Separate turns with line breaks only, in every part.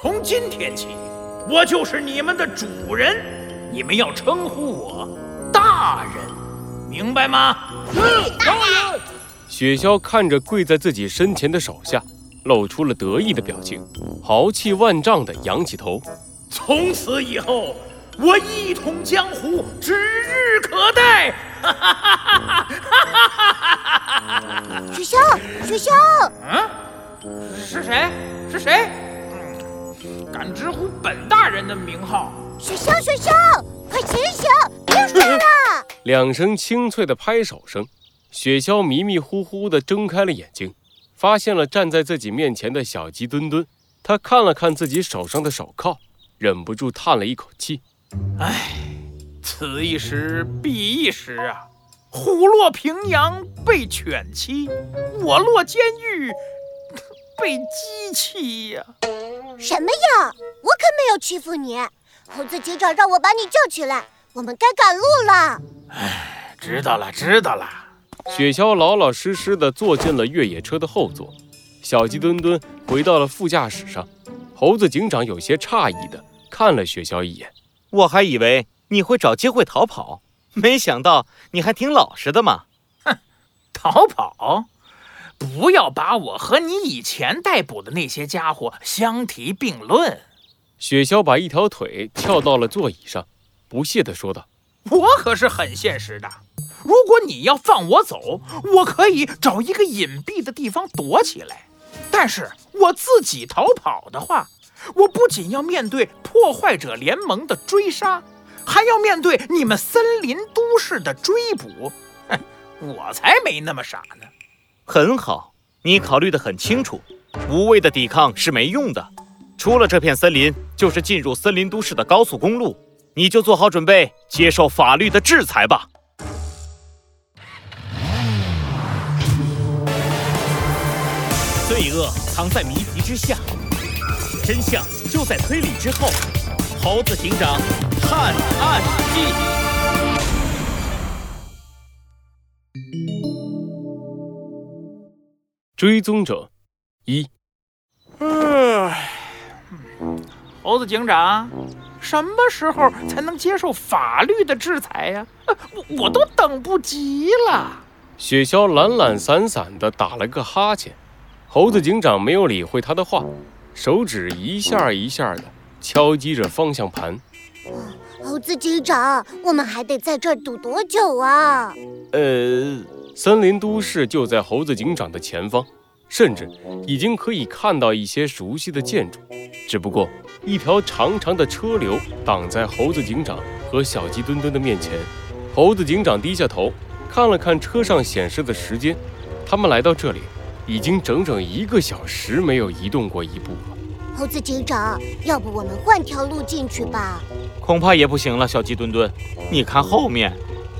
从今天起，我就是你们的主人，你们要称呼我大人，明白吗？
大人。
雪橇看着跪在自己身前的手下，露出了得意的表情，豪气万丈的扬起头。
从此以后，我一统江湖指日可待。哈哈哈哈
哈哈！雪橇，雪橇，
嗯，是谁？是谁？敢直呼本大人的名号？
雪橇，雪橇，快醒醒，别睡了！
两声清脆的拍手声。雪橇迷迷糊糊地睁开了眼睛，发现了站在自己面前的小鸡墩墩。他看了看自己手上的手铐，忍不住叹了一口气：“
唉，此一时彼一时啊！虎落平阳被犬欺，我落监狱被鸡欺呀！
什么呀？我可没有欺负你。猴子警长让我把你叫起来，我们该赶路了。
唉，知道了，知道了。”
雪橇老老实实的坐进了越野车的后座，小鸡墩墩回到了副驾驶上。猴子警长有些诧异的看了雪橇一眼：“
我还以为你会找机会逃跑，没想到你还挺老实的嘛。”“
哼，逃跑？不要把我和你以前逮捕的那些家伙相提并论。”
雪橇把一条腿翘到了座椅上，不屑地说道：“
我可是很现实的。”如果你要放我走，我可以找一个隐蔽的地方躲起来。但是我自己逃跑的话，我不仅要面对破坏者联盟的追杀，还要面对你们森林都市的追捕。哼，我才没那么傻呢。
很好，你考虑得很清楚。无谓的抵抗是没用的。出了这片森林，就是进入森林都市的高速公路。你就做好准备，接受法律的制裁吧。
罪恶藏在谜题之下，真相就在推理之后。猴子警长探案记，
追踪者一。
唉，猴子警长，什么时候才能接受法律的制裁呀？我我都等不及了。
雪橇懒懒散散的打了个哈欠。猴子警长没有理会他的话，手指一下一下的敲击着方向盘。
猴子警长，我们还得在这儿堵多久啊？
呃，森林都市就在猴子警长的前方，甚至已经可以看到一些熟悉的建筑。只不过，一条长长的车流挡在猴子警长和小鸡墩墩的面前。猴子警长低下头，看了看车上显示的时间，他们来到这里。已经整整一个小时没有移动过一步了。
猴子警长，要不我们换条路进去吧？
恐怕也不行了。小鸡墩墩，你看后面。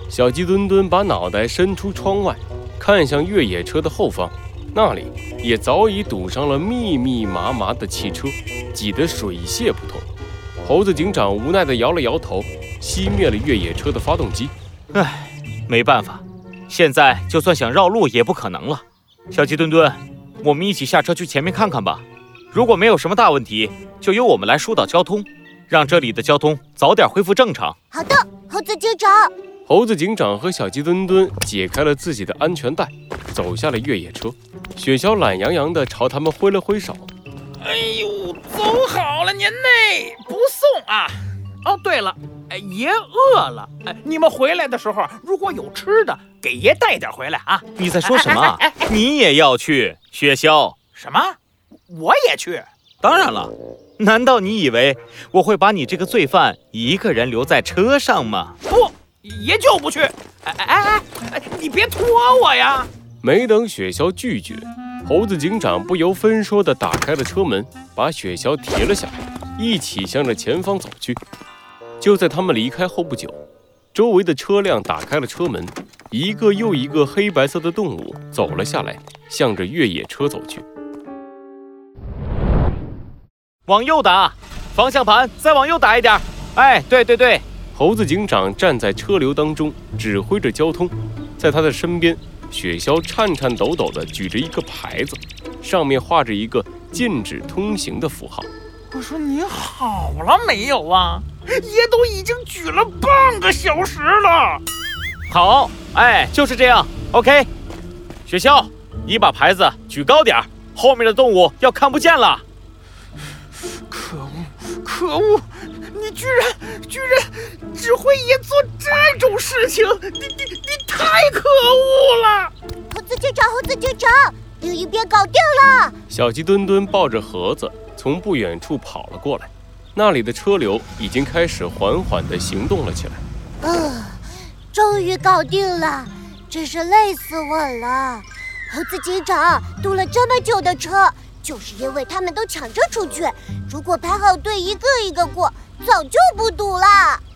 小鸡墩墩把脑袋伸出窗外，看向越野车的后方，那里也早已堵上了密密麻麻的汽车，挤得水泄不通。猴子警长无奈地摇了摇头，熄灭了越野车的发动机。
唉，没办法，现在就算想绕路也不可能了。小鸡墩墩，我们一起下车去前面看看吧。如果没有什么大问题，就由我们来疏导交通，让这里的交通早点恢复正常。
好的，猴子警长。
猴子警长和小鸡墩墩解开了自己的安全带，走下了越野车。雪橇懒洋洋地朝他们挥了挥手：“
哎呦，走好了您嘞，不送啊。哦，对了。”哎，爷饿了。哎，你们回来的时候如果有吃的，给爷带点回来啊！
你在说什么？你也要去？雪橇？
什么？我也去？
当然了。难道你以为我会把你这个罪犯一个人留在车上吗？
不，爷就不去。哎哎哎哎，你别拖我呀！
没等雪橇拒绝，猴子警长不由分说地打开了车门，把雪橇提了下来，一起向着前方走去。就在他们离开后不久，周围的车辆打开了车门，一个又一个黑白色的动物走了下来，向着越野车走去。
往右打，方向盘再往右打一点。哎，对对对！
猴子警长站在车流当中，指挥着交通。在他的身边，雪橇颤颤抖抖地举着一个牌子，上面画着一个禁止通行的符号。
我说你好了没有啊？爷都已经举了半个小时了。
好，哎，就是这样。OK，雪橇，你把牌子举高点儿，后面的动物要看不见了。
可恶，你居然居然只会也做这种事情，你你你太可恶了！
猴子警长，猴子警长，另一边搞定了。
小鸡墩墩抱着盒子从不远处跑了过来，那里的车流已经开始缓缓地行动了起来。
啊，终于搞定了，真是累死我了。猴子警长堵了这么久的车，就是因为他们都抢着出去。如果排好队，一个一个过，早就不堵了。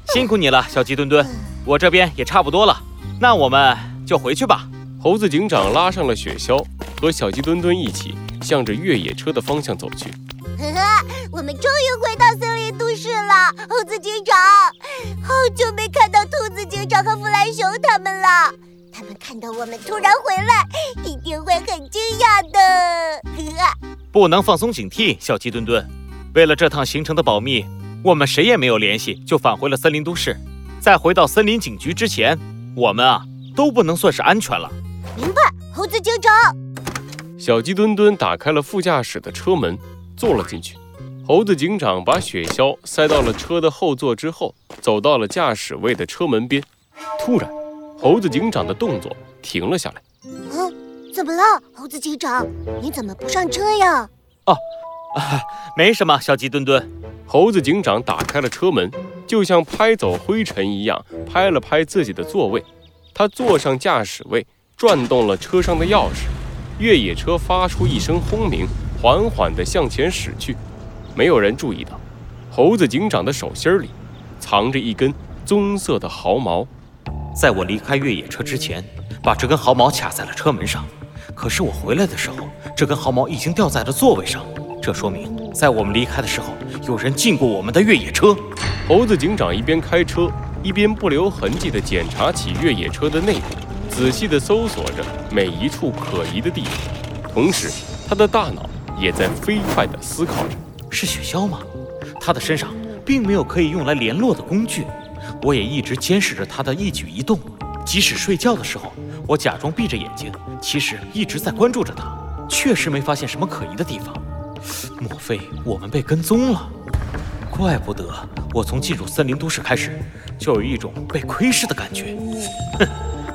辛苦你了，小鸡墩墩，我这边也差不多了，那我们就回去吧。
猴子警长拉上了雪橇，和小鸡墩墩一起向着越野车的方向走去。
呵呵，我们终于回到森林都市了，猴子警长。好久没看到兔子警长和弗兰熊他们了，他们看到我们突然回来，一定会很惊讶的。呵呵，
不能放松警惕，小鸡墩墩。为了这趟行程的保密，我们谁也没有联系，就返回了森林都市。在回到森林警局之前，我们啊都不能算是安全了。
明白，猴子警长。
小鸡墩墩打开了副驾驶的车门，坐了进去。猴子警长把雪橇塞到了车的后座之后，走到了驾驶位的车门边。突然，猴子警长的动作停了下来。
嗯，怎么了，猴子警长？你怎么不上车呀？
哦，啊没什么，小鸡墩墩。
猴子警长打开了车门，就像拍走灰尘一样，拍了拍自己的座位。他坐上驾驶位，转动了车上的钥匙。越野车发出一声轰鸣，缓缓地向前驶去。没有人注意到，猴子警长的手心里藏着一根棕色的毫毛。
在我离开越野车之前，把这根毫毛卡在了车门上。可是我回来的时候，这根毫毛已经掉在了座位上。这说明，在我们离开的时候，有人进过我们的越野车。
猴子警长一边开车，一边不留痕迹地检查起越野车的内部，仔细地搜索着每一处可疑的地方。同时，他的大脑也在飞快地思考着。
是雪橇吗？他的身上并没有可以用来联络的工具。我也一直监视着他的一举一动，即使睡觉的时候，我假装闭着眼睛，其实一直在关注着他。确实没发现什么可疑的地方。莫非我们被跟踪了？怪不得我从进入森林都市开始，就有一种被窥视的感觉。哼，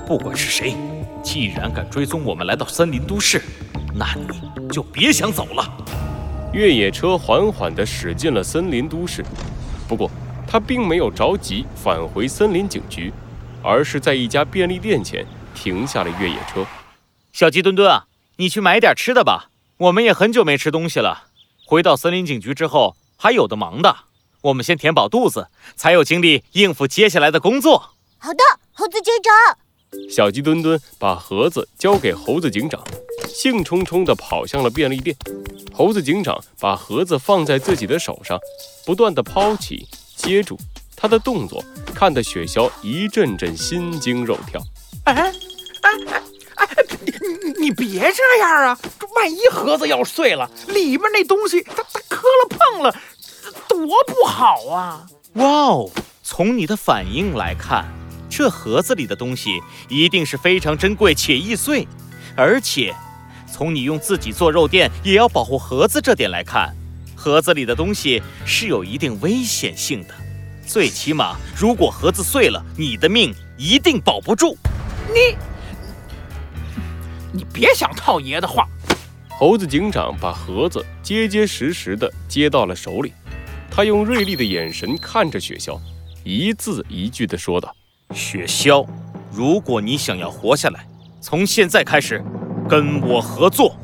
不管是谁，既然敢追踪我们来到森林都市，那你就别想走了。
越野车缓缓地驶进了森林都市，不过他并没有着急返回森林警局，而是在一家便利店前停下了越野车。
小鸡墩墩啊，你去买点吃的吧，我们也很久没吃东西了。回到森林警局之后，还有的忙的，我们先填饱肚子，才有精力应付接下来的工作。
好的，猴子警长。
小鸡墩墩把盒子交给猴子警长，兴冲冲地跑向了便利店。猴子警长把盒子放在自己的手上，不断地抛起、接住，他的动作看得雪橇一阵阵心惊肉跳。
哎哎哎哎，你你你别这样啊！这万一盒子要碎了，里面那东西它它磕了碰了，多不好啊！
哇哦，从你的反应来看，这盒子里的东西一定是非常珍贵且易碎，而且从你用自己做肉垫也要保护盒子这点来看，盒子里的东西是有一定危险性的。最起码，如果盒子碎了，你的命一定保不住。
你你别想套爷的话，
猴子警长把盒子结结实实的接到了手里，他用锐利的眼神看着雪橇，一字一句的说道。
雪橇，如果你想要活下来，从现在开始跟我合作。